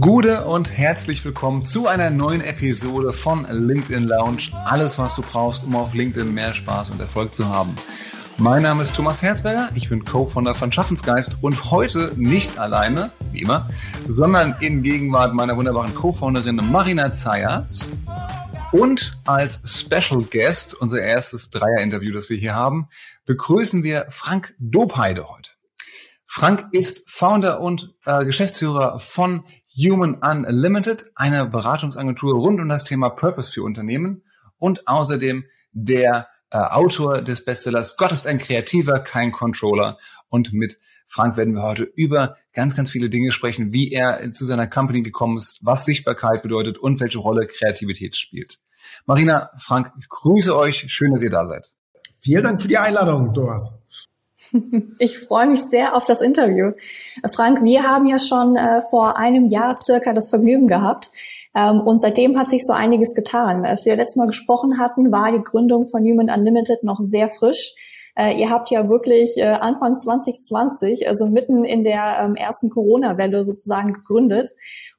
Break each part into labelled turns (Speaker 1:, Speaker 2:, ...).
Speaker 1: Gute und herzlich willkommen zu einer neuen Episode von LinkedIn Lounge. Alles, was du brauchst, um auf LinkedIn mehr Spaß und Erfolg zu haben. Mein Name ist Thomas Herzberger, ich bin Co-Founder von Schaffensgeist und heute nicht alleine, wie immer, sondern in Gegenwart meiner wunderbaren Co-Founderin Marina Zayatz und als Special Guest, unser erstes Dreier-Interview, das wir hier haben, begrüßen wir Frank Dobheide heute. Frank ist Founder und äh, Geschäftsführer von Human Unlimited, einer Beratungsagentur rund um das Thema Purpose für Unternehmen und außerdem der äh, Autor des Bestsellers Gott ist ein Kreativer, kein Controller. Und mit Frank werden wir heute über ganz, ganz viele Dinge sprechen, wie er zu seiner Company gekommen ist, was Sichtbarkeit bedeutet und welche Rolle Kreativität spielt. Marina, Frank, ich grüße euch. Schön, dass ihr da seid.
Speaker 2: Vielen Dank für die Einladung, Thomas.
Speaker 3: Ich freue mich sehr auf das Interview. Frank, wir haben ja schon äh, vor einem Jahr circa das Vergnügen gehabt. Ähm, und seitdem hat sich so einiges getan. Als wir letztes Mal gesprochen hatten, war die Gründung von Human Unlimited noch sehr frisch. Äh, ihr habt ja wirklich äh, Anfang 2020, also mitten in der ähm, ersten Corona-Welle sozusagen gegründet.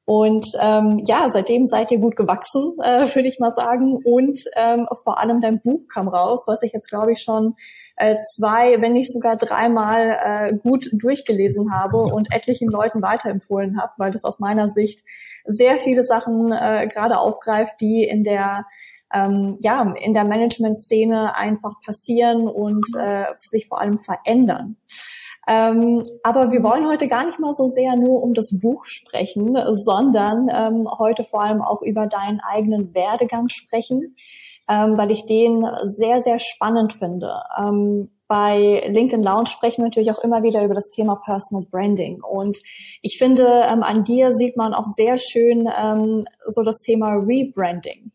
Speaker 3: Und ähm, ja, seitdem seid ihr gut gewachsen, äh, würde ich mal sagen. Und ähm, vor allem dein Buch kam raus, was ich jetzt, glaube ich, schon äh, zwei, wenn nicht sogar dreimal äh, gut durchgelesen habe und etlichen Leuten weiterempfohlen habe, weil das aus meiner Sicht sehr viele Sachen äh, gerade aufgreift, die in der ähm, ja in der Management-Szene einfach passieren und äh, sich vor allem verändern. Ähm, aber wir wollen heute gar nicht mal so sehr nur um das Buch sprechen, sondern ähm, heute vor allem auch über deinen eigenen Werdegang sprechen ähm, weil ich den sehr, sehr spannend finde. Bei LinkedIn Lounge sprechen wir natürlich auch immer wieder über das Thema Personal Branding. Und ich finde, ähm, an dir sieht man auch sehr schön ähm, so das Thema Rebranding.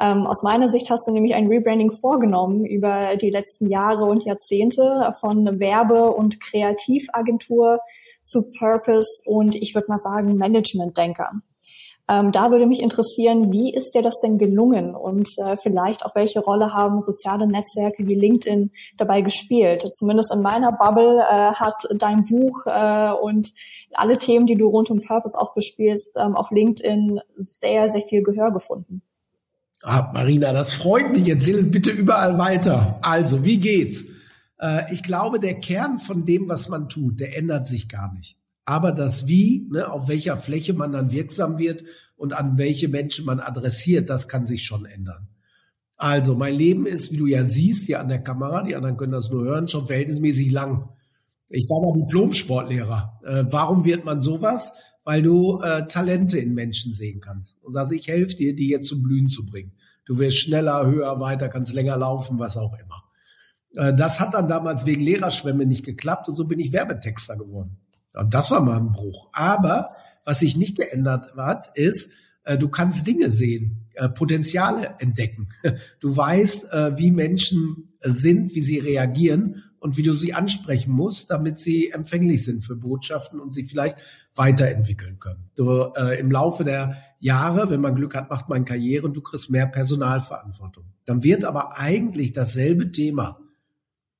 Speaker 3: Ähm, aus meiner Sicht hast du nämlich ein Rebranding vorgenommen über die letzten Jahre und Jahrzehnte von Werbe- und Kreativagentur zu Purpose und ich würde mal sagen Management-Denker. Ähm, da würde mich interessieren, wie ist dir das denn gelungen und äh, vielleicht auch welche Rolle haben soziale Netzwerke wie LinkedIn dabei gespielt? Zumindest in meiner Bubble äh, hat dein Buch äh, und alle Themen, die du rund um Purpose auch bespielst, ähm, auf LinkedIn sehr, sehr viel Gehör gefunden.
Speaker 2: Ah, Marina, das freut mich. Erzähl es bitte überall weiter. Also, wie geht's? Äh, ich glaube, der Kern von dem, was man tut, der ändert sich gar nicht. Aber das Wie, ne, auf welcher Fläche man dann wirksam wird und an welche Menschen man adressiert, das kann sich schon ändern. Also mein Leben ist, wie du ja siehst, hier an der Kamera, die anderen können das nur hören, schon verhältnismäßig lang. Ich war mal Diplom-Sportlehrer. Äh, warum wird man sowas? Weil du äh, Talente in Menschen sehen kannst. Und sagst, ich helfe dir, die jetzt zum Blühen zu bringen. Du wirst schneller, höher, weiter, kannst länger laufen, was auch immer. Äh, das hat dann damals wegen Lehrerschwämme nicht geklappt und so bin ich Werbetexter geworden. Und das war mal ein Bruch. Aber was sich nicht geändert hat, ist, äh, du kannst Dinge sehen, äh, Potenziale entdecken. Du weißt, äh, wie Menschen sind, wie sie reagieren und wie du sie ansprechen musst, damit sie empfänglich sind für Botschaften und sie vielleicht weiterentwickeln können. Du, Im Laufe der Jahre, wenn man Glück hat, macht man Karriere und du kriegst mehr Personalverantwortung. Dann wird aber eigentlich dasselbe Thema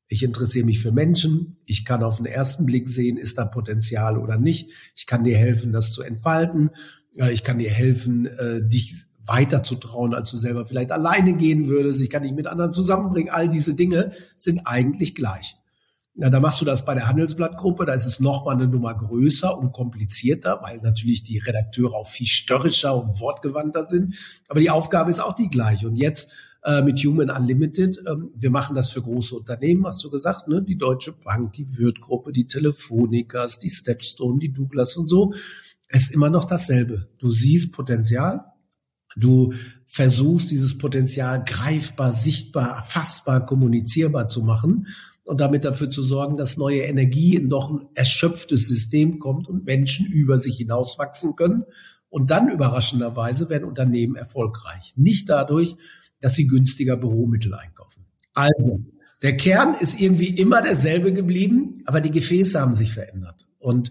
Speaker 2: ich interessiere mich für Menschen. Ich kann auf den ersten Blick sehen, ist da Potenzial oder nicht. Ich kann dir helfen, das zu entfalten. Ich kann dir helfen, äh, dich weiter zu trauen, als du selber vielleicht alleine gehen würdest. Ich kann dich mit anderen zusammenbringen. All diese Dinge sind eigentlich gleich. Ja, da machst du das bei der Handelsblattgruppe, da ist es nochmal eine Nummer größer und komplizierter, weil natürlich die Redakteure auch viel störrischer und wortgewandter sind. Aber die Aufgabe ist auch die gleiche. Und jetzt äh, mit Human Unlimited. Ähm, wir machen das für große Unternehmen, hast du gesagt, ne? Die Deutsche Bank, die Würth-Gruppe, die Telefonikas, die Stepstone, die Douglas und so. Es ist immer noch dasselbe. Du siehst Potenzial, du versuchst dieses Potenzial greifbar, sichtbar, fassbar, kommunizierbar zu machen und damit dafür zu sorgen, dass neue Energie in doch ein erschöpftes System kommt und Menschen über sich hinauswachsen können. Und dann überraschenderweise werden Unternehmen erfolgreich. Nicht dadurch, dass sie günstiger Büromittel einkaufen. Also, der Kern ist irgendwie immer derselbe geblieben, aber die Gefäße haben sich verändert. Und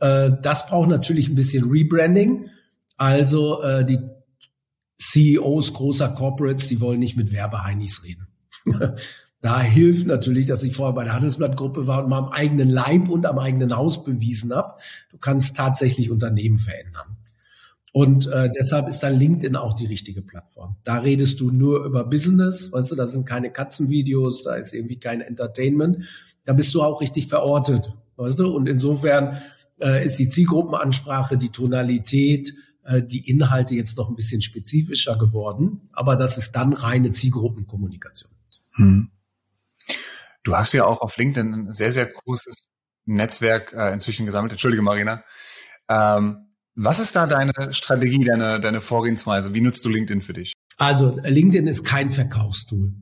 Speaker 2: äh, das braucht natürlich ein bisschen Rebranding. Also äh, die CEOs großer Corporates, die wollen nicht mit Werbeheinis reden. da hilft natürlich, dass ich vorher bei der Handelsblattgruppe war und mal am eigenen Leib und am eigenen Haus bewiesen habe, du kannst tatsächlich Unternehmen verändern. Und äh, deshalb ist dann LinkedIn auch die richtige Plattform. Da redest du nur über Business, weißt du, da sind keine Katzenvideos, da ist irgendwie kein Entertainment. Da bist du auch richtig verortet, weißt du. Und insofern äh, ist die Zielgruppenansprache, die Tonalität, äh, die Inhalte jetzt noch ein bisschen spezifischer geworden. Aber das ist dann reine Zielgruppenkommunikation. Hm.
Speaker 1: Du hast ja auch auf LinkedIn ein sehr, sehr großes Netzwerk äh, inzwischen gesammelt. Entschuldige, Marina. Ähm, was ist da deine Strategie, deine, deine Vorgehensweise? Wie nutzt du LinkedIn für dich?
Speaker 2: Also LinkedIn ist kein Verkaufstool.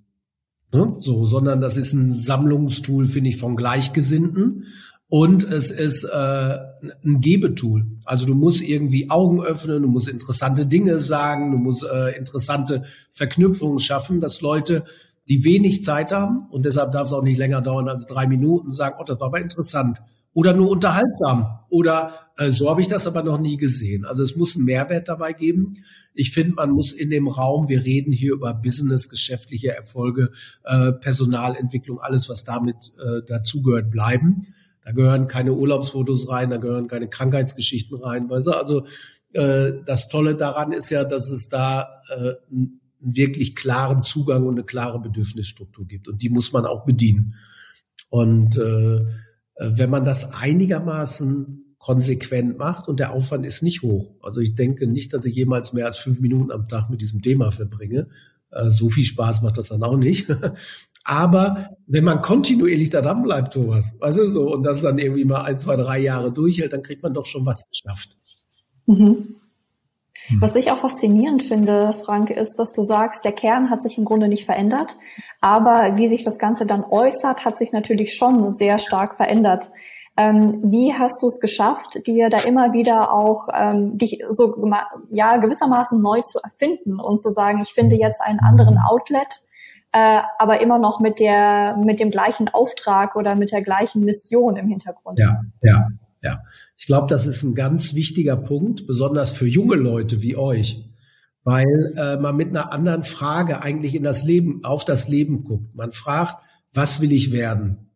Speaker 2: Ne? So, sondern das ist ein Sammlungstool, finde ich, von Gleichgesinnten. Und es ist äh, ein Gebetool. Also du musst irgendwie Augen öffnen, du musst interessante Dinge sagen, du musst äh, interessante Verknüpfungen schaffen, dass Leute, die wenig Zeit haben, und deshalb darf es auch nicht länger dauern als drei Minuten, sagen, oh, das war aber interessant oder nur unterhaltsam oder äh, so habe ich das aber noch nie gesehen. Also es muss einen Mehrwert dabei geben. Ich finde, man muss in dem Raum, wir reden hier über Business, geschäftliche Erfolge, äh, Personalentwicklung, alles, was damit äh, dazugehört, bleiben. Da gehören keine Urlaubsfotos rein, da gehören keine Krankheitsgeschichten rein. Weißt du? Also äh, das Tolle daran ist ja, dass es da äh, einen wirklich klaren Zugang und eine klare Bedürfnisstruktur gibt. Und die muss man auch bedienen. Und äh, wenn man das einigermaßen konsequent macht und der Aufwand ist nicht hoch. Also ich denke nicht, dass ich jemals mehr als fünf Minuten am Tag mit diesem Thema verbringe. Äh, so viel Spaß macht das dann auch nicht. Aber wenn man kontinuierlich da dran bleibt, Thomas, weißt du so, und das dann irgendwie mal ein, zwei, drei Jahre durchhält, dann kriegt man doch schon was geschafft.
Speaker 3: Mhm. Hm. Was ich auch faszinierend finde, Frank, ist, dass du sagst, der Kern hat sich im Grunde nicht verändert, aber wie sich das Ganze dann äußert, hat sich natürlich schon sehr stark verändert. Ähm, wie hast du es geschafft, dir da immer wieder auch ähm, dich so ja gewissermaßen neu zu erfinden und zu sagen, ich finde jetzt einen anderen Outlet, äh, aber immer noch mit der mit dem gleichen Auftrag oder mit der gleichen Mission im Hintergrund?
Speaker 2: Ja, ja. Ja, ich glaube, das ist ein ganz wichtiger Punkt, besonders für junge Leute wie euch, weil äh, man mit einer anderen Frage eigentlich in das Leben, auf das Leben guckt. Man fragt, was will ich werden?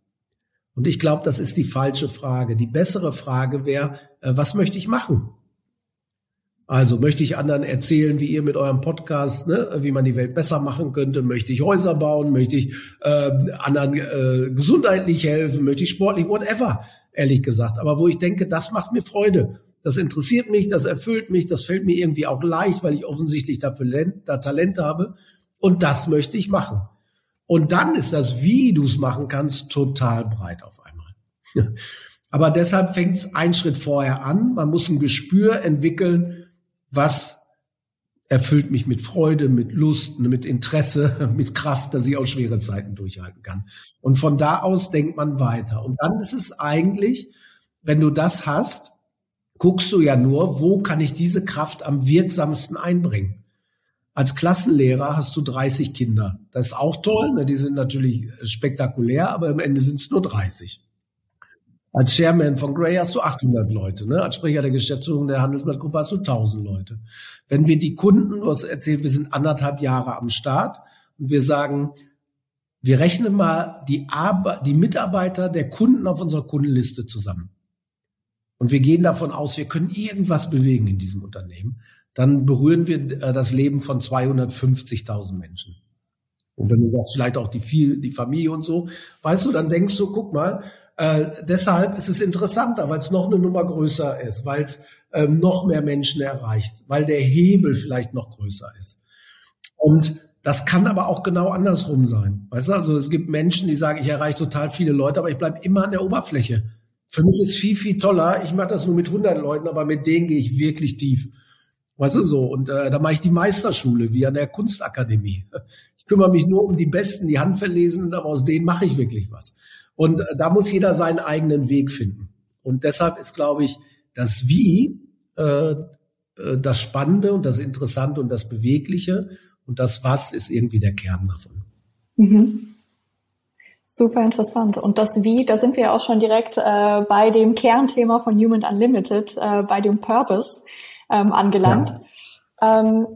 Speaker 2: Und ich glaube, das ist die falsche Frage. Die bessere Frage wäre, äh, was möchte ich machen? Also möchte ich anderen erzählen, wie ihr mit eurem Podcast, ne, wie man die Welt besser machen könnte? Möchte ich Häuser bauen? Möchte ich äh, anderen äh, gesundheitlich helfen? Möchte ich sportlich? Whatever ehrlich gesagt. Aber wo ich denke, das macht mir Freude. Das interessiert mich, das erfüllt mich, das fällt mir irgendwie auch leicht, weil ich offensichtlich dafür da Talent habe. Und das möchte ich machen. Und dann ist das, wie du es machen kannst, total breit auf einmal. Aber deshalb fängt es einen Schritt vorher an. Man muss ein Gespür entwickeln, was erfüllt mich mit Freude, mit Lust, mit Interesse, mit Kraft, dass ich auch schwere Zeiten durchhalten kann. Und von da aus denkt man weiter. Und dann ist es eigentlich, wenn du das hast, guckst du ja nur, wo kann ich diese Kraft am wirksamsten einbringen. Als Klassenlehrer hast du 30 Kinder. Das ist auch toll, ne? die sind natürlich spektakulär, aber am Ende sind es nur 30. Als Chairman von Gray hast du 800 Leute. Ne? Als Sprecher der Geschäftsführung der Handelsblattgruppe hast du 1000 Leute. Wenn wir die Kunden, du hast erzählt, wir sind anderthalb Jahre am Start und wir sagen, wir rechnen mal die, Ar die Mitarbeiter der Kunden auf unserer Kundenliste zusammen. Und wir gehen davon aus, wir können irgendwas bewegen in diesem Unternehmen. Dann berühren wir äh, das Leben von 250.000 Menschen. Und wenn du sagst, vielleicht auch die, die Familie und so, weißt du, dann denkst du, guck mal, äh, deshalb ist es interessanter, weil es noch eine Nummer größer ist, weil es ähm, noch mehr Menschen erreicht, weil der Hebel vielleicht noch größer ist. Und das kann aber auch genau andersrum sein. Weißt du, also es gibt Menschen, die sagen, ich erreiche total viele Leute, aber ich bleibe immer an der Oberfläche. Für mich ist viel, viel toller. Ich mache das nur mit 100 Leuten, aber mit denen gehe ich wirklich tief. Weißt du so? Und äh, da mache ich die Meisterschule, wie an der Kunstakademie. Ich kümmere mich nur um die Besten, die Handverlesenen, aber aus denen mache ich wirklich was. Und da muss jeder seinen eigenen Weg finden. Und deshalb ist, glaube ich, das Wie äh, äh, das Spannende und das Interessante und das Bewegliche. Und das Was ist irgendwie der Kern davon.
Speaker 3: Mhm. Super interessant. Und das Wie, da sind wir auch schon direkt äh, bei dem Kernthema von Human Unlimited, äh, bei dem Purpose ähm, angelangt. Ja. Ähm,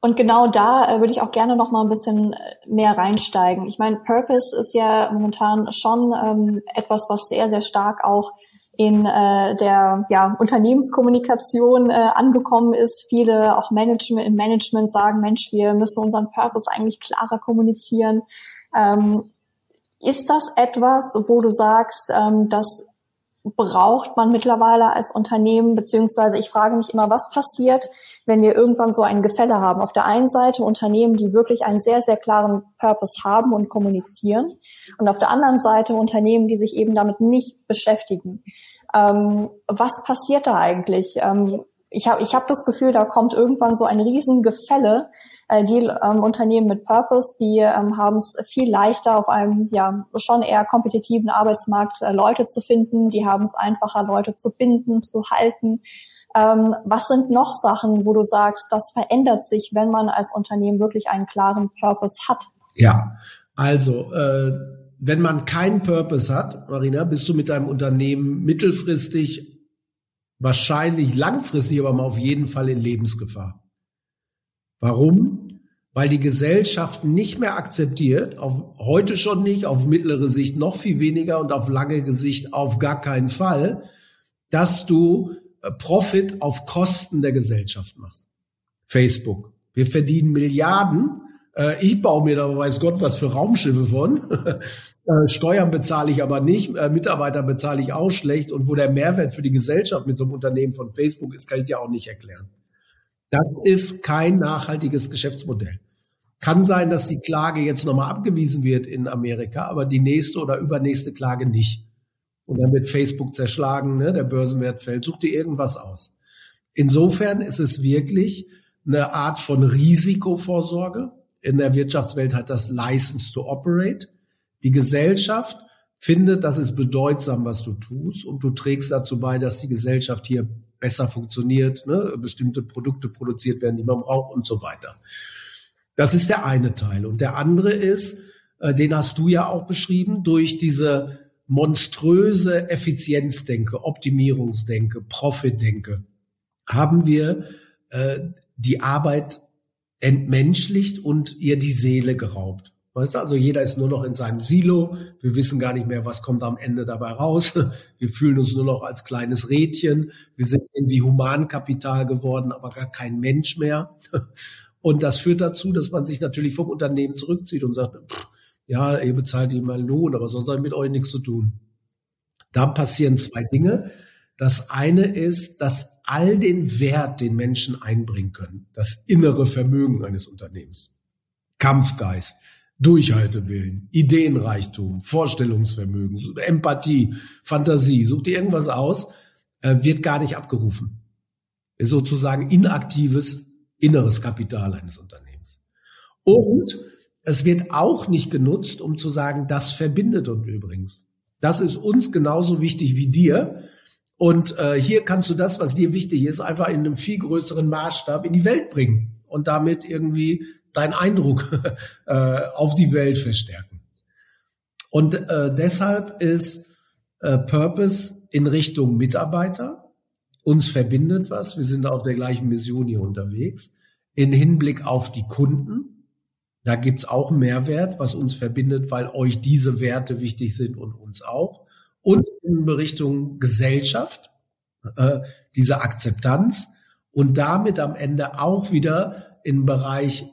Speaker 3: und genau da äh, würde ich auch gerne noch mal ein bisschen äh, mehr reinsteigen. Ich meine, Purpose ist ja momentan schon ähm, etwas, was sehr, sehr stark auch in äh, der ja, Unternehmenskommunikation äh, angekommen ist. Viele auch Management, im Management sagen, Mensch, wir müssen unseren Purpose eigentlich klarer kommunizieren. Ähm, ist das etwas, wo du sagst, ähm, das braucht man mittlerweile als Unternehmen, beziehungsweise ich frage mich immer, was passiert, wenn wir irgendwann so ein Gefälle haben. Auf der einen Seite Unternehmen, die wirklich einen sehr, sehr klaren Purpose haben und kommunizieren und auf der anderen Seite Unternehmen, die sich eben damit nicht beschäftigen. Ähm, was passiert da eigentlich? Ähm, ich habe ich hab das Gefühl, da kommt irgendwann so ein Riesengefälle. Äh, die ähm, Unternehmen mit Purpose, die ähm, haben es viel leichter, auf einem ja schon eher kompetitiven Arbeitsmarkt äh, Leute zu finden. Die haben es einfacher, Leute zu binden, zu halten. Ähm, was sind noch Sachen, wo du sagst, das verändert sich, wenn man als Unternehmen wirklich einen klaren Purpose hat?
Speaker 2: Ja, also äh, wenn man keinen Purpose hat, Marina, bist du mit deinem Unternehmen mittelfristig wahrscheinlich langfristig, aber mal auf jeden Fall in Lebensgefahr. Warum? Weil die Gesellschaft nicht mehr akzeptiert, auf heute schon nicht, auf mittlere Sicht noch viel weniger und auf lange Sicht auf gar keinen Fall, dass du Profit auf Kosten der Gesellschaft machst. Facebook. Wir verdienen Milliarden äh, ich baue mir da weiß Gott was für Raumschiffe von. Äh, Steuern bezahle ich aber nicht, äh, Mitarbeiter bezahle ich auch schlecht. Und wo der Mehrwert für die Gesellschaft mit so einem Unternehmen von Facebook ist, kann ich dir auch nicht erklären. Das ist kein nachhaltiges Geschäftsmodell. Kann sein, dass die Klage jetzt nochmal abgewiesen wird in Amerika, aber die nächste oder übernächste Klage nicht. Und dann wird Facebook zerschlagen, ne? der Börsenwert fällt. Such dir irgendwas aus. Insofern ist es wirklich eine Art von Risikovorsorge in der Wirtschaftswelt hat das License to Operate. Die Gesellschaft findet, das ist bedeutsam, was du tust und du trägst dazu bei, dass die Gesellschaft hier besser funktioniert, ne? bestimmte Produkte produziert werden, die man braucht und so weiter. Das ist der eine Teil. Und der andere ist, äh, den hast du ja auch beschrieben, durch diese monströse Effizienzdenke, Optimierungsdenke, Profitdenke haben wir äh, die Arbeit entmenschlicht und ihr die Seele geraubt. Weißt du, also jeder ist nur noch in seinem Silo. Wir wissen gar nicht mehr, was kommt am Ende dabei raus. Wir fühlen uns nur noch als kleines Rädchen. Wir sind irgendwie Humankapital geworden, aber gar kein Mensch mehr. Und das führt dazu, dass man sich natürlich vom Unternehmen zurückzieht und sagt, pff, ja, ihr bezahlt ihm mal Lohn, aber sonst hat mit euch nichts zu tun. Da passieren zwei Dinge. Das eine ist, dass all den Wert, den Menschen einbringen können, das innere Vermögen eines Unternehmens, Kampfgeist, Durchhaltewillen, Ideenreichtum, Vorstellungsvermögen, Empathie, Fantasie, such dir irgendwas aus, äh, wird gar nicht abgerufen. Ist sozusagen inaktives inneres Kapital eines Unternehmens. Und es wird auch nicht genutzt, um zu sagen, das verbindet uns übrigens. Das ist uns genauso wichtig wie dir. Und äh, hier kannst du das, was dir wichtig ist, einfach in einem viel größeren Maßstab in die Welt bringen und damit irgendwie deinen Eindruck äh, auf die Welt verstärken. Und äh, deshalb ist äh, Purpose in Richtung Mitarbeiter. Uns verbindet was. Wir sind auf der gleichen Mission hier unterwegs. In Hinblick auf die Kunden. Da gibt's auch Mehrwert, was uns verbindet, weil euch diese Werte wichtig sind und uns auch. Und in Richtung Gesellschaft, äh, diese Akzeptanz. Und damit am Ende auch wieder im Bereich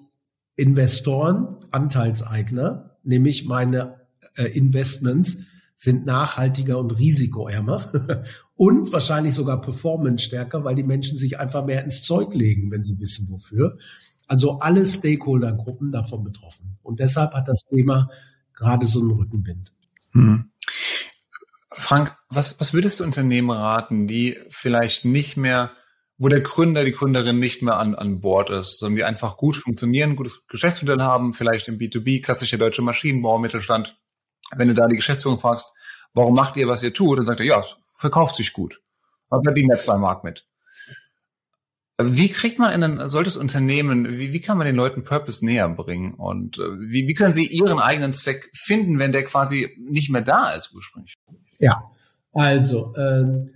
Speaker 2: Investoren, Anteilseigner, nämlich meine äh, Investments sind nachhaltiger und risikoärmer und wahrscheinlich sogar performance stärker, weil die Menschen sich einfach mehr ins Zeug legen, wenn sie wissen wofür. Also alle Stakeholdergruppen davon betroffen. Und deshalb hat das Thema gerade so einen Rückenwind. Hm.
Speaker 1: Frank, was, was würdest du Unternehmen raten, die vielleicht nicht mehr, wo der Gründer, die Gründerin nicht mehr an, an Bord ist, sondern die einfach gut funktionieren, gutes Geschäftsmodell haben, vielleicht im B2B, klassischer deutscher Maschinenbau, Mittelstand. Wenn du da die Geschäftsführung fragst, warum macht ihr, was ihr tut, dann sagt er, ja, es verkauft sich gut. Man verdient ja zwei Mark mit. Wie kriegt man in ein solches Unternehmen, wie, wie kann man den Leuten Purpose näher bringen? Und äh, wie, wie können sie ihren eigenen Zweck finden, wenn der quasi nicht mehr da ist ursprünglich?
Speaker 2: Ja, also äh,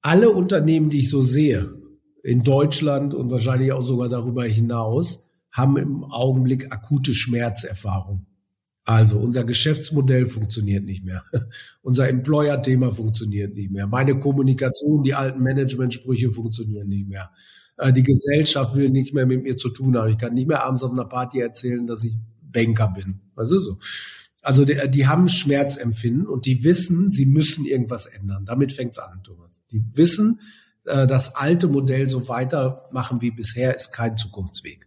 Speaker 2: alle Unternehmen, die ich so sehe, in Deutschland und wahrscheinlich auch sogar darüber hinaus, haben im Augenblick akute Schmerzerfahrung. Also unser Geschäftsmodell funktioniert nicht mehr. unser Employer-Thema funktioniert nicht mehr. Meine Kommunikation, die alten Management-Sprüche funktionieren nicht mehr. Äh, die Gesellschaft will nicht mehr mit mir zu tun haben. Ich kann nicht mehr abends auf einer Party erzählen, dass ich Banker bin. Was ist so? Also die, die haben Schmerzempfinden und die wissen, sie müssen irgendwas ändern. Damit fängt's an, Thomas. Die wissen, äh, das alte Modell so weitermachen wie bisher ist kein Zukunftsweg.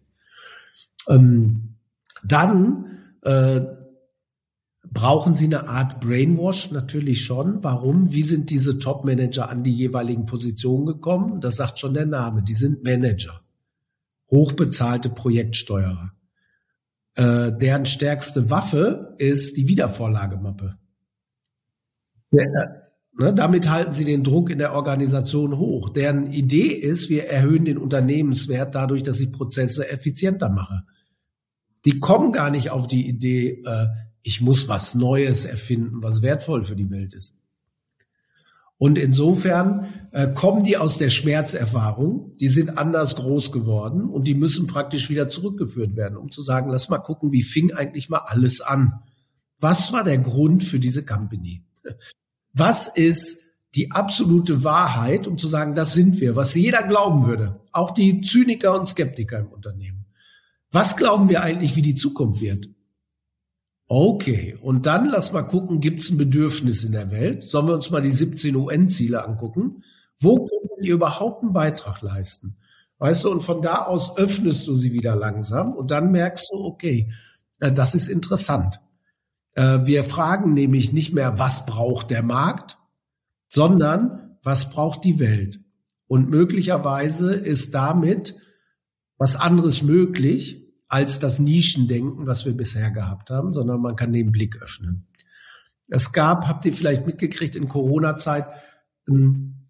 Speaker 2: Ähm, dann äh, brauchen sie eine Art Brainwash natürlich schon. Warum? Wie sind diese Top-Manager an die jeweiligen Positionen gekommen? Das sagt schon der Name. Die sind Manager, hochbezahlte Projektsteuerer. Äh, deren stärkste Waffe ist die Wiedervorlagemappe. Ja, ne, damit halten sie den Druck in der Organisation hoch. Deren Idee ist, wir erhöhen den Unternehmenswert dadurch, dass ich Prozesse effizienter mache. Die kommen gar nicht auf die Idee, äh, ich muss was Neues erfinden, was wertvoll für die Welt ist. Und insofern äh, kommen die aus der Schmerzerfahrung, die sind anders groß geworden und die müssen praktisch wieder zurückgeführt werden, um zu sagen, lass mal gucken, wie fing eigentlich mal alles an? Was war der Grund für diese Company? Was ist die absolute Wahrheit, um zu sagen, das sind wir, was jeder glauben würde, auch die Zyniker und Skeptiker im Unternehmen? Was glauben wir eigentlich, wie die Zukunft wird? Okay, und dann lass mal gucken, gibt es ein Bedürfnis in der Welt? Sollen wir uns mal die 17 UN-Ziele angucken? Wo können wir überhaupt einen Beitrag leisten? Weißt du, und von da aus öffnest du sie wieder langsam und dann merkst du, okay, äh, das ist interessant. Äh, wir fragen nämlich nicht mehr, was braucht der Markt, sondern was braucht die Welt? Und möglicherweise ist damit was anderes möglich, als das Nischendenken, was wir bisher gehabt haben, sondern man kann den Blick öffnen. Es gab, habt ihr vielleicht mitgekriegt, in Corona-Zeit äh,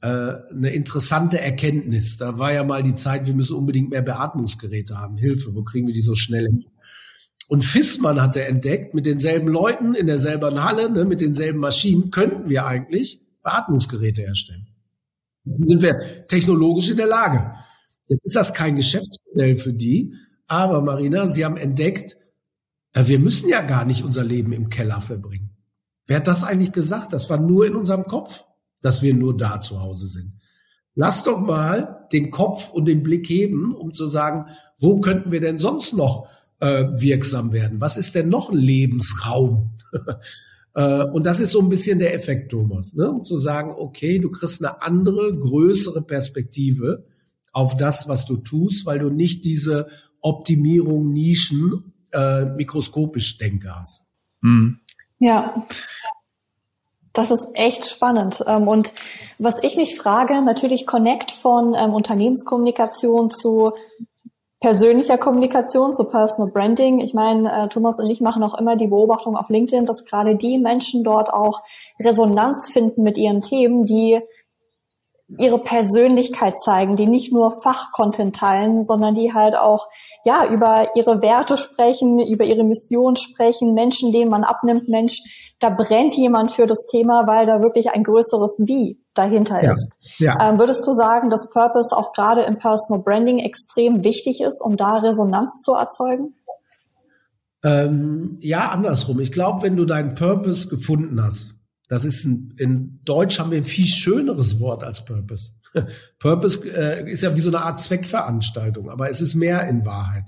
Speaker 2: eine interessante Erkenntnis. Da war ja mal die Zeit, wir müssen unbedingt mehr Beatmungsgeräte haben. Hilfe, wo kriegen wir die so schnell hin? Und Fissmann hatte entdeckt, mit denselben Leuten in derselben Halle, ne, mit denselben Maschinen, könnten wir eigentlich Beatmungsgeräte herstellen. Dann sind wir technologisch in der Lage. Jetzt ist das kein Geschäftsmodell für die, aber Marina, Sie haben entdeckt, äh, wir müssen ja gar nicht unser Leben im Keller verbringen. Wer hat das eigentlich gesagt? Das war nur in unserem Kopf, dass wir nur da zu Hause sind. Lass doch mal den Kopf und den Blick heben, um zu sagen, wo könnten wir denn sonst noch äh, wirksam werden? Was ist denn noch ein Lebensraum? äh, und das ist so ein bisschen der Effekt, Thomas, ne? um zu sagen, okay, du kriegst eine andere, größere Perspektive auf das, was du tust, weil du nicht diese Optimierung, Nischen, äh, mikroskopisch denke hast.
Speaker 3: Mhm. Ja. Das ist echt spannend. Ähm, und was ich mich frage, natürlich Connect von ähm, Unternehmenskommunikation zu persönlicher Kommunikation, zu Personal Branding. Ich meine, äh, Thomas und ich machen auch immer die Beobachtung auf LinkedIn, dass gerade die Menschen dort auch Resonanz finden mit ihren Themen, die ihre Persönlichkeit zeigen, die nicht nur Fachcontent teilen, sondern die halt auch ja über ihre Werte sprechen, über ihre Mission sprechen, Menschen, denen man abnimmt, Mensch, da brennt jemand für das Thema, weil da wirklich ein größeres Wie dahinter ja. ist. Ja. Ähm, würdest du sagen, dass Purpose auch gerade im Personal Branding extrem wichtig ist, um da Resonanz zu erzeugen?
Speaker 2: Ähm, ja, andersrum. Ich glaube, wenn du deinen Purpose gefunden hast, das ist ein, in Deutsch haben wir ein viel schöneres Wort als Purpose. Purpose äh, ist ja wie so eine Art Zweckveranstaltung, aber es ist mehr in Wahrheit.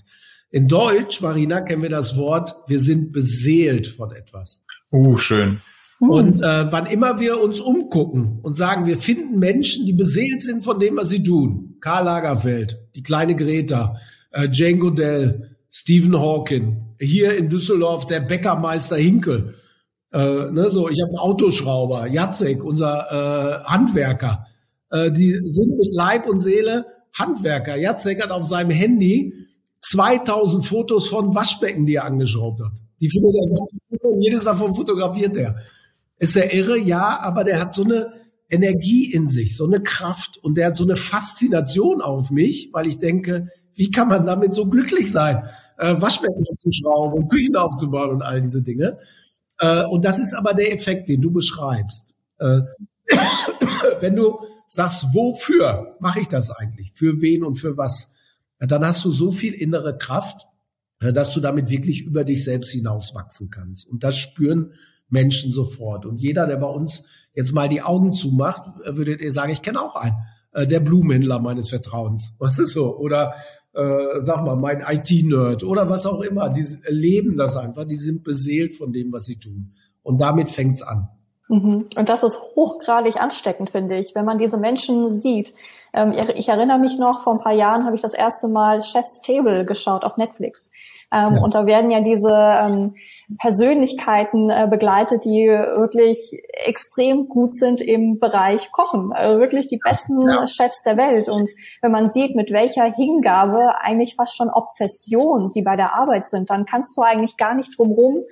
Speaker 2: In Deutsch, Marina, kennen wir das Wort, wir sind beseelt von etwas.
Speaker 1: Uh, schön.
Speaker 2: Und äh, wann immer wir uns umgucken und sagen, wir finden Menschen, die beseelt sind von dem, was sie tun. Karl Lagerfeld, die kleine Greta, äh, Jane Goodell, Stephen Hawking, hier in Düsseldorf der Bäckermeister Hinkel, äh, ne, so, ich habe einen Autoschrauber, Jacek, unser äh, Handwerker. Äh, die sind mit Leib und Seele Handwerker. Jacek hat auf seinem Handy 2000 Fotos von Waschbecken, die er angeschraubt hat. Die findet er ganz gut und jedes davon fotografiert er. Ist er irre? Ja, aber der hat so eine Energie in sich, so eine Kraft und der hat so eine Faszination auf mich, weil ich denke, wie kann man damit so glücklich sein, äh, Waschbecken aufzuschrauben und Küchen aufzubauen und all diese Dinge. Äh, und das ist aber der Effekt, den du beschreibst. Äh, wenn du sagst, wofür mache ich das eigentlich? Für wen und für was? Dann hast du so viel innere Kraft, äh, dass du damit wirklich über dich selbst hinauswachsen kannst. Und das spüren Menschen sofort. Und jeder, der bei uns jetzt mal die Augen zumacht, äh, würdet ihr sagen, ich kenne auch einen, äh, der Blumenhändler meines Vertrauens. Was ist so? Oder äh, sag mal, mein IT-Nerd oder was auch immer. Die leben das einfach, die sind beseelt von dem, was sie tun. Und damit fängt's an.
Speaker 3: Mhm. Und das ist hochgradig ansteckend, finde ich, wenn man diese Menschen sieht. Ähm, ich erinnere mich noch, vor ein paar Jahren habe ich das erste Mal Chef's Table geschaut auf Netflix. Ähm, ja. Und da werden ja diese ähm, Persönlichkeiten äh, begleitet, die wirklich extrem gut sind im Bereich Kochen. Also wirklich die besten ja. Chefs der Welt. Und wenn man sieht, mit welcher Hingabe, eigentlich fast schon Obsession sie bei der Arbeit sind, dann kannst du eigentlich gar nicht drumherum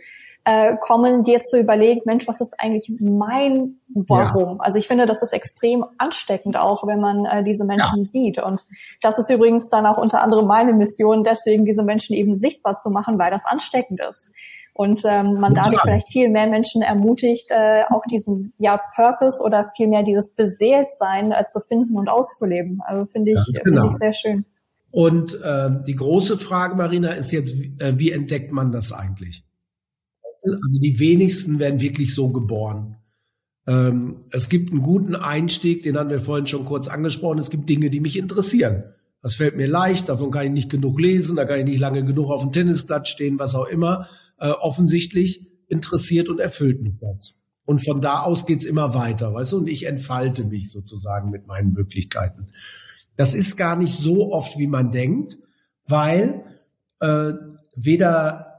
Speaker 3: äh, kommen, dir zu überlegen, Mensch, was ist eigentlich mein Warum? Ja. Also ich finde, das ist extrem ansteckend auch, wenn man äh, diese Menschen ja. sieht. Und das ist übrigens dann auch unter anderem meine Mission, deswegen diese Menschen eben sichtbar zu machen, weil das ansteckend ist. Und ähm, man dadurch vielleicht viel mehr Menschen ermutigt, äh, auch diesen ja Purpose oder vielmehr dieses Beseeltsein äh, zu finden und auszuleben. Also finde ich, ja, genau. finde ich sehr schön.
Speaker 2: Und äh, die große Frage, Marina, ist jetzt, äh, wie entdeckt man das eigentlich? Also die wenigsten werden wirklich so geboren. Ähm, es gibt einen guten Einstieg, den haben wir vorhin schon kurz angesprochen. Es gibt Dinge, die mich interessieren. Das fällt mir leicht, davon kann ich nicht genug lesen, da kann ich nicht lange genug auf dem Tennisplatz stehen, was auch immer. Äh, offensichtlich interessiert und erfüllt mich das. Und von da aus geht's immer weiter, weißt du, und ich entfalte mich sozusagen mit meinen Möglichkeiten. Das ist gar nicht so oft, wie man denkt, weil äh, weder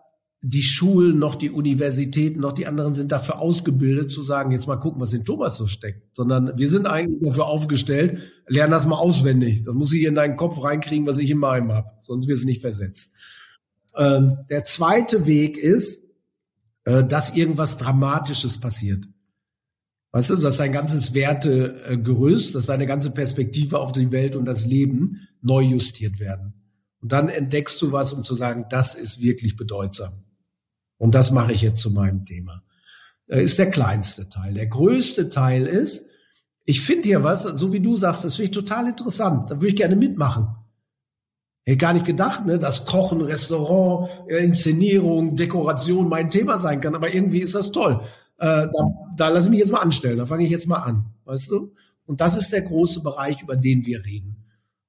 Speaker 2: die Schulen noch die Universitäten noch die anderen sind dafür ausgebildet zu sagen, jetzt mal gucken, was in Thomas so steckt, sondern wir sind eigentlich dafür aufgestellt, lern das mal auswendig. Das muss ich in deinen Kopf reinkriegen, was ich in meinem habe, sonst wird es nicht versetzt. Ähm, der zweite Weg ist, äh, dass irgendwas Dramatisches passiert. Weißt du, dass dein ganzes Wertegerüst, dass deine ganze Perspektive auf die Welt und das Leben neu justiert werden. Und dann entdeckst du was, um zu sagen, das ist wirklich bedeutsam. Und das mache ich jetzt zu meinem Thema. Äh, ist der kleinste Teil. Der größte Teil ist, ich finde hier was, so wie du sagst, das finde ich total interessant. Da würde ich gerne mitmachen. Hätte gar nicht gedacht, ne, dass Kochen, Restaurant, äh, Inszenierung, Dekoration mein Thema sein kann, aber irgendwie ist das toll. Äh, da, da lasse ich mich jetzt mal anstellen, da fange ich jetzt mal an, weißt du? Und das ist der große Bereich, über den wir reden.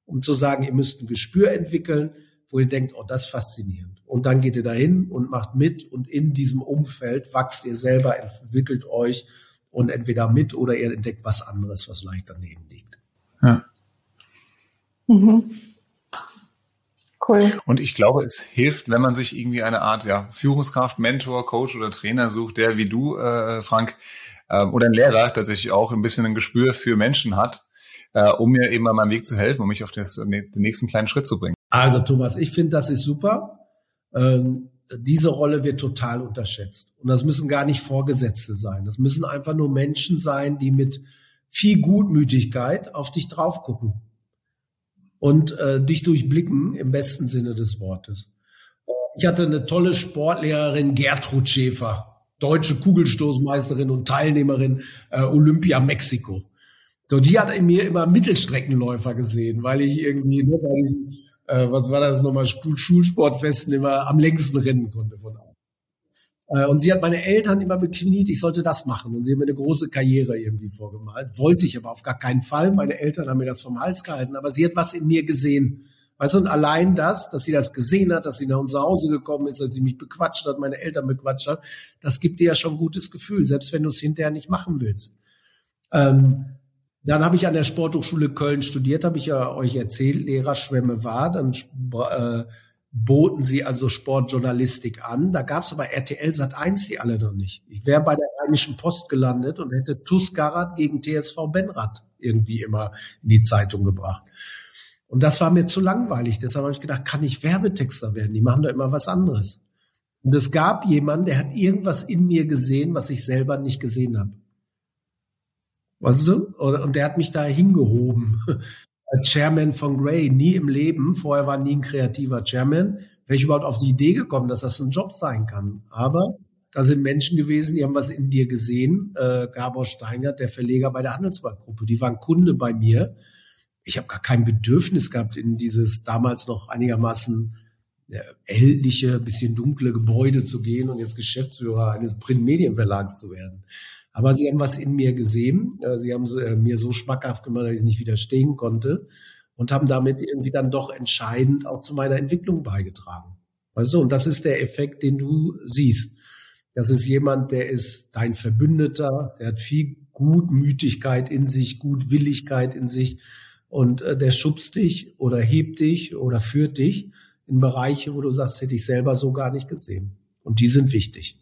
Speaker 2: Um zu sagen, ihr müsst ein Gespür entwickeln, wo ihr denkt, oh, das ist faszinierend. Und dann geht ihr dahin und macht mit und in diesem Umfeld wachst ihr selber, entwickelt euch und entweder mit oder ihr entdeckt was anderes, was leicht daneben liegt. Ja.
Speaker 1: Mhm. Cool. Und ich glaube, es hilft, wenn man sich irgendwie eine Art ja, Führungskraft, Mentor, Coach oder Trainer sucht, der wie du, äh, Frank, äh, oder ein Lehrer tatsächlich auch ein bisschen ein Gespür für Menschen hat, äh, um mir eben an meinem Weg zu helfen, um mich auf das, den nächsten kleinen Schritt zu bringen.
Speaker 2: Also Thomas, ich finde, das ist super. Ähm, diese Rolle wird total unterschätzt. Und das müssen gar nicht Vorgesetzte sein. Das müssen einfach nur Menschen sein, die mit viel Gutmütigkeit auf dich drauf gucken und äh, dich durchblicken im besten Sinne des Wortes. Ich hatte eine tolle Sportlehrerin Gertrud Schäfer, deutsche Kugelstoßmeisterin und Teilnehmerin äh, Olympia Mexiko. So, die hat in mir immer Mittelstreckenläufer gesehen, weil ich irgendwie nur bei diesen äh, was war das nochmal, Schulsportfesten immer am längsten rennen konnte von allen. Äh, und sie hat meine Eltern immer bekniet, ich sollte das machen. Und sie haben mir eine große Karriere irgendwie vorgemalt. Wollte ich aber auf gar keinen Fall. Meine Eltern haben mir das vom Hals gehalten. Aber sie hat was in mir gesehen. Weißt du, und allein das, dass sie das gesehen hat, dass sie nach unser Hause gekommen ist, dass sie mich bequatscht hat, meine Eltern bequatscht hat, das gibt dir ja schon ein gutes Gefühl, selbst wenn du es hinterher nicht machen willst. Ähm, dann habe ich an der Sporthochschule Köln studiert, habe ich ja euch erzählt, Lehrerschwemme war. Dann äh, boten sie also Sportjournalistik an. Da gab es aber RTL Sat 1 die alle noch nicht. Ich wäre bei der Rheinischen Post gelandet und hätte TuS Garat gegen TSV Benrad irgendwie immer in die Zeitung gebracht. Und das war mir zu langweilig. Deshalb habe ich gedacht, kann ich Werbetexter werden? Die machen da immer was anderes. Und es gab jemanden, der hat irgendwas in mir gesehen, was ich selber nicht gesehen habe. Weißt du? Und der hat mich da hingehoben. Chairman von Gray, nie im Leben, vorher war nie ein kreativer Chairman, wäre ich überhaupt auf die Idee gekommen, dass das ein Job sein kann. Aber da sind Menschen gewesen, die haben was in dir gesehen. Äh, Gabor Steingert, der Verleger bei der Handelsbankgruppe, die waren Kunde bei mir. Ich habe gar kein Bedürfnis gehabt, in dieses damals noch einigermaßen ältliche, bisschen dunkle Gebäude zu gehen und jetzt Geschäftsführer eines Printmedienverlags zu werden. Aber sie haben was in mir gesehen. Äh, sie haben äh, mir so schmackhaft gemacht, dass ich es nicht widerstehen konnte und haben damit irgendwie dann doch entscheidend auch zu meiner Entwicklung beigetragen. Weißt du, und das ist der Effekt, den du siehst. Das ist jemand, der ist dein Verbündeter, der hat viel Gutmütigkeit in sich, Gutwilligkeit in sich und äh, der schubst dich oder hebt dich oder führt dich in Bereiche, wo du sagst, hätte ich selber so gar nicht gesehen. Und die sind wichtig.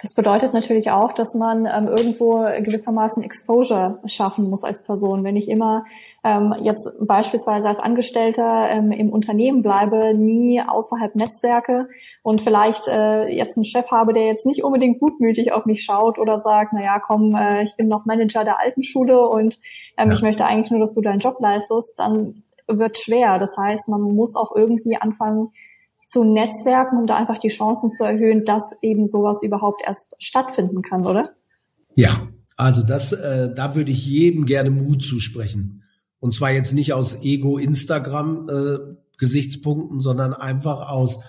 Speaker 3: Das bedeutet natürlich auch, dass man ähm, irgendwo gewissermaßen Exposure schaffen muss als Person. Wenn ich immer ähm, jetzt beispielsweise als Angestellter ähm, im Unternehmen bleibe, nie außerhalb Netzwerke und vielleicht äh, jetzt einen Chef habe, der jetzt nicht unbedingt gutmütig auf mich schaut oder sagt, na ja, komm, äh, ich bin noch Manager der alten Schule und ähm, ja. ich möchte eigentlich nur, dass du deinen Job leistest, dann wird schwer. Das heißt, man muss auch irgendwie anfangen, zu Netzwerken, um da einfach die Chancen zu erhöhen, dass eben sowas überhaupt erst stattfinden kann, oder?
Speaker 2: Ja, also das, äh, da würde ich jedem gerne Mut zusprechen. Und zwar jetzt nicht aus Ego-Instagram-Gesichtspunkten, äh, sondern einfach aus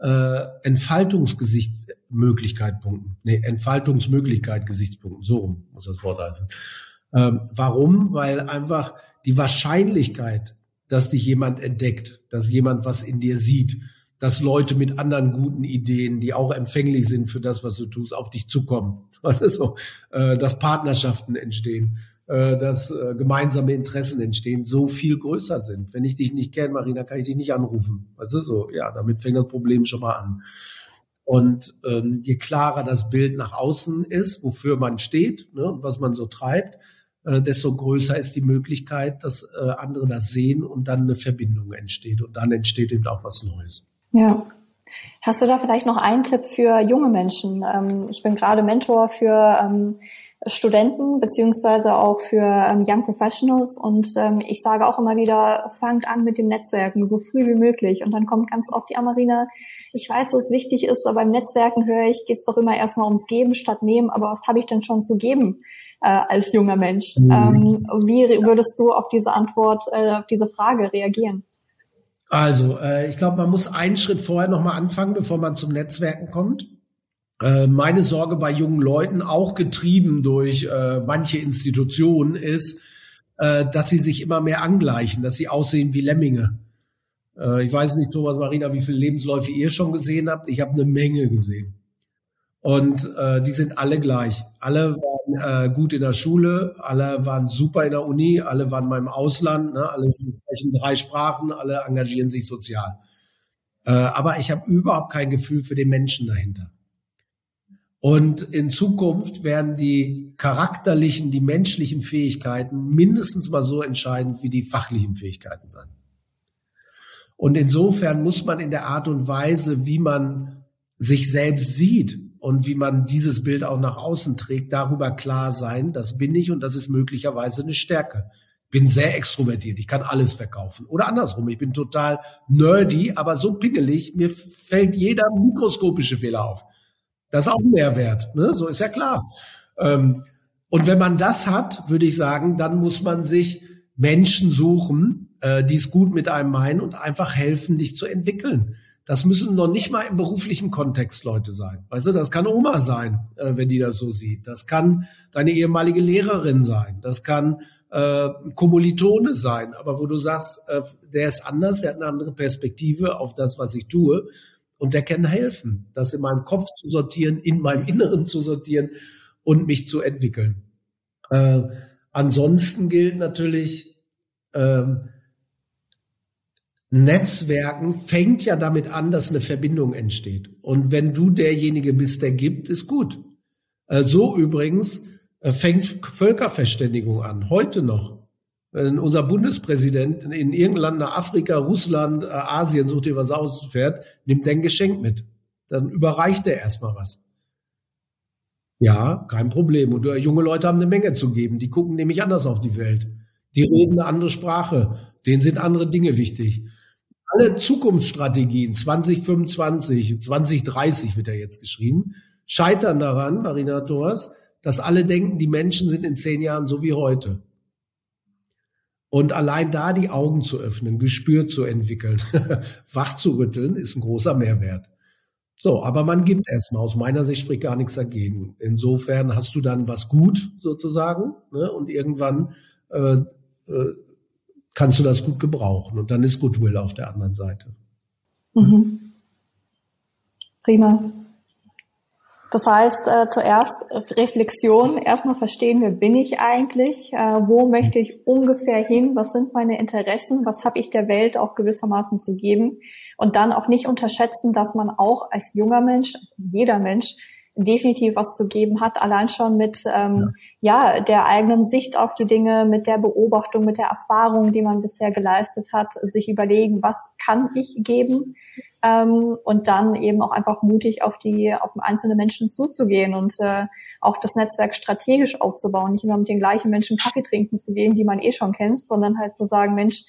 Speaker 2: äh, Entfaltungsgesichtmöglichkeitspunkten. Nee, Entfaltungsmöglichkeit Gesichtspunkten. So muss das Wort heißen. Ähm, warum? Weil einfach die Wahrscheinlichkeit, dass dich jemand entdeckt, dass jemand was in dir sieht, dass Leute mit anderen guten Ideen, die auch empfänglich sind für das, was du tust, auf dich zukommen. Was ist so? Äh, dass Partnerschaften entstehen, äh, dass äh, gemeinsame Interessen entstehen, so viel größer sind. Wenn ich dich nicht kenne, Marina, kann ich dich nicht anrufen. Was ist so? Ja, damit fängt das Problem schon mal an. Und ähm, je klarer das Bild nach außen ist, wofür man steht ne, und was man so treibt, äh, desto größer ist die Möglichkeit, dass äh, andere das sehen und dann eine Verbindung entsteht. Und dann entsteht eben auch was Neues.
Speaker 3: Ja. Hast du da vielleicht noch einen Tipp für junge Menschen? Ähm, ich bin gerade Mentor für ähm, Studenten beziehungsweise auch für ähm, Young Professionals und ich sage auch immer wieder, fangt an mit dem Netzwerken so früh wie möglich. Und dann kommt ganz oft die Amarina, ich weiß, dass es wichtig ist, aber beim Netzwerken höre ich, geht es doch immer erstmal ums Geben statt Nehmen. Aber was habe ich denn schon zu geben äh, als junger Mensch? Mhm. wie würdest du auf diese Antwort, äh, auf diese Frage reagieren?
Speaker 2: Also, äh, ich glaube, man muss einen Schritt vorher nochmal anfangen, bevor man zum Netzwerken kommt. Äh, meine Sorge bei jungen Leuten, auch getrieben durch äh, manche Institutionen, ist, äh, dass sie sich immer mehr angleichen, dass sie aussehen wie Lemminge. Äh, ich weiß nicht, Thomas Marina, wie viele Lebensläufe ihr schon gesehen habt. Ich habe eine Menge gesehen. Und äh, die sind alle gleich. Alle waren äh, gut in der Schule, alle waren super in der Uni, alle waren mal im Ausland, ne? alle sprechen drei Sprachen, alle engagieren sich sozial. Äh, aber ich habe überhaupt kein Gefühl für den Menschen dahinter. Und in Zukunft werden die charakterlichen, die menschlichen Fähigkeiten mindestens mal so entscheidend wie die fachlichen Fähigkeiten sein. Und insofern muss man in der Art und Weise, wie man sich selbst sieht, und wie man dieses Bild auch nach außen trägt, darüber klar sein, das bin ich und das ist möglicherweise eine Stärke. Bin sehr extrovertiert, ich kann alles verkaufen. Oder andersrum, ich bin total nerdy, aber so pingelig, mir fällt jeder mikroskopische Fehler auf. Das ist auch ein Mehrwert, ne? so ist ja klar. Ähm, und wenn man das hat, würde ich sagen, dann muss man sich Menschen suchen, äh, die es gut mit einem meinen und einfach helfen, dich zu entwickeln. Das müssen noch nicht mal im beruflichen Kontext Leute sein. Weißt du, das kann Oma sein, äh, wenn die das so sieht. Das kann deine ehemalige Lehrerin sein. Das kann äh, Kommilitone sein. Aber wo du sagst, äh, der ist anders, der hat eine andere Perspektive auf das, was ich tue. Und der kann helfen, das in meinem Kopf zu sortieren, in meinem Inneren zu sortieren und mich zu entwickeln. Äh, ansonsten gilt natürlich, ähm, Netzwerken fängt ja damit an, dass eine Verbindung entsteht. Und wenn du derjenige bist, der gibt, ist gut. Äh, so übrigens äh, fängt Völkerverständigung an, heute noch. Wenn unser Bundespräsident in irgendein Land Afrika, Russland, äh, Asien, sucht dir was ausfährt, nimmt er ein Geschenk mit. Dann überreicht er erstmal was. Ja, kein Problem. Und junge Leute haben eine Menge zu geben. Die gucken nämlich anders auf die Welt. Die reden eine andere Sprache. Denen sind andere Dinge wichtig alle Zukunftsstrategien 2025, 2030 wird ja jetzt geschrieben, scheitern daran, Marina Thors, dass alle denken, die Menschen sind in zehn Jahren so wie heute. Und allein da die Augen zu öffnen, Gespür zu entwickeln, wach zu rütteln, ist ein großer Mehrwert. So, aber man gibt erstmal. Aus meiner Sicht spricht gar nichts dagegen. Insofern hast du dann was gut sozusagen ne? und irgendwann äh, äh, kannst du das gut gebrauchen und dann ist Goodwill auf der anderen Seite. Mhm.
Speaker 3: Prima. Das heißt, äh, zuerst Reflexion, erstmal verstehen, wer bin ich eigentlich, äh, wo möchte ich ungefähr hin, was sind meine Interessen, was habe ich der Welt auch gewissermaßen zu geben und dann auch nicht unterschätzen, dass man auch als junger Mensch, jeder Mensch, definitiv was zu geben hat, allein schon mit ähm, ja. ja der eigenen Sicht auf die Dinge, mit der Beobachtung, mit der Erfahrung, die man bisher geleistet hat, sich überlegen, was kann ich geben ähm, und dann eben auch einfach mutig auf die auf einzelne Menschen zuzugehen und äh, auch das Netzwerk strategisch aufzubauen, nicht immer mit den gleichen Menschen Kaffee trinken zu gehen, die man eh schon kennt, sondern halt zu sagen, Mensch,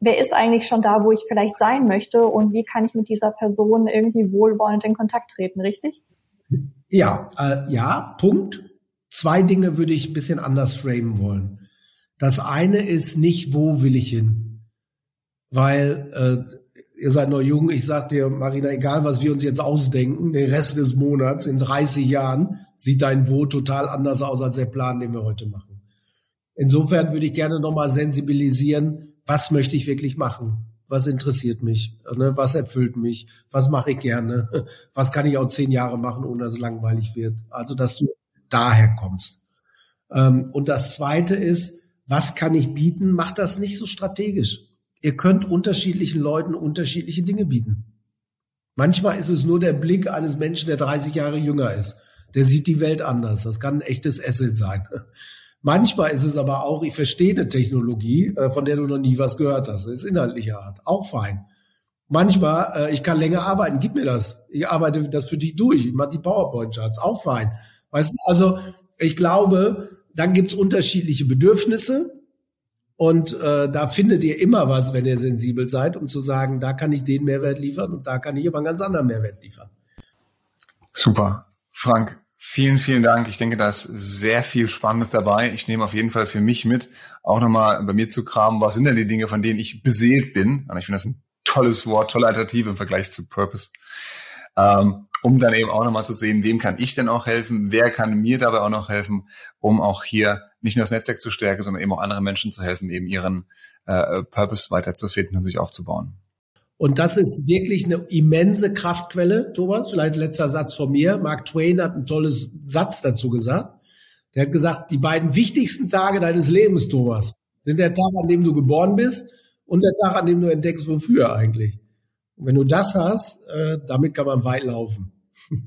Speaker 3: wer ist eigentlich schon da, wo ich vielleicht sein möchte und wie kann ich mit dieser Person irgendwie wohlwollend in Kontakt treten, richtig?
Speaker 2: Ja, äh, ja, Punkt. Zwei Dinge würde ich ein bisschen anders framen wollen. Das eine ist nicht, wo will ich hin? Weil äh, ihr seid noch jung, ich sag dir, Marina, egal was wir uns jetzt ausdenken, den Rest des Monats, in 30 Jahren, sieht dein Wo total anders aus als der Plan, den wir heute machen. Insofern würde ich gerne nochmal sensibilisieren, was möchte ich wirklich machen? Was interessiert mich, ne? was erfüllt mich, was mache ich gerne, was kann ich auch zehn Jahre machen, ohne dass es langweilig wird. Also, dass du daher kommst. Ähm, und das Zweite ist, was kann ich bieten? Mach das nicht so strategisch. Ihr könnt unterschiedlichen Leuten unterschiedliche Dinge bieten. Manchmal ist es nur der Blick eines Menschen, der 30 Jahre jünger ist. Der sieht die Welt anders. Das kann ein echtes Asset sein. Manchmal ist es aber auch, ich verstehe eine Technologie, äh, von der du noch nie was gehört hast. Das ist inhaltlicher Art. Auch fein. Manchmal, äh, ich kann länger arbeiten, gib mir das. Ich arbeite das für dich durch. Ich mache die PowerPoint-Charts. Auch fein. Weißt du, also ich glaube, dann gibt's unterschiedliche Bedürfnisse. Und äh, da findet ihr immer was, wenn ihr sensibel seid, um zu sagen, da kann ich den Mehrwert liefern und da kann ich aber einen ganz anderen Mehrwert liefern.
Speaker 1: Super. Frank, Vielen, vielen Dank. Ich denke, da ist sehr viel Spannendes dabei. Ich nehme auf jeden Fall für mich mit, auch nochmal bei mir zu kramen, was sind denn die Dinge, von denen ich beseelt bin? Und ich finde das ein tolles Wort, tolle Alternative im Vergleich zu Purpose. Ähm, um dann eben auch nochmal zu sehen, wem kann ich denn auch helfen, wer kann mir dabei auch noch helfen, um auch hier nicht nur das Netzwerk zu stärken, sondern eben auch anderen Menschen zu helfen, eben ihren äh, Purpose weiterzufinden und sich aufzubauen.
Speaker 2: Und das ist wirklich eine immense Kraftquelle, Thomas. Vielleicht letzter Satz von mir. Mark Twain hat einen tolles Satz dazu gesagt. Der hat gesagt, die beiden wichtigsten Tage deines Lebens, Thomas, sind der Tag, an dem du geboren bist und der Tag, an dem du entdeckst, wofür eigentlich. Und wenn du das hast, äh, damit kann man weit laufen.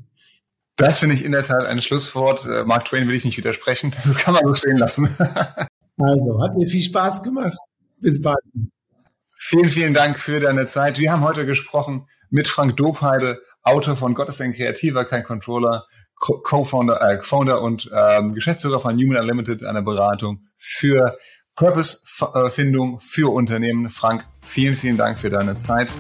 Speaker 1: Das finde ich in der Tat ein Schlusswort. Äh, Mark Twain will ich nicht widersprechen. Das kann man so stehen lassen.
Speaker 2: also, hat mir viel Spaß gemacht. Bis bald.
Speaker 1: Vielen, vielen Dank für deine Zeit. Wir haben heute gesprochen mit Frank Dobheide, Autor von Gott ist ein Kreativer, kein Controller, Co-Founder äh, Founder und ähm, Geschäftsführer von Human Unlimited, einer Beratung für Purpose-Findung für Unternehmen. Frank, vielen, vielen Dank für deine Zeit.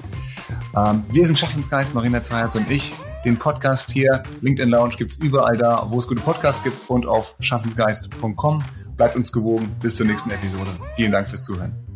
Speaker 1: Ähm, wir sind Schaffensgeist, Marina Zweiherz und ich. Den Podcast hier, LinkedIn Lounge, gibt's überall da, wo es gute Podcasts gibt und auf schaffensgeist.com. Bleibt uns gewogen. Bis zur nächsten Episode. Vielen Dank fürs Zuhören.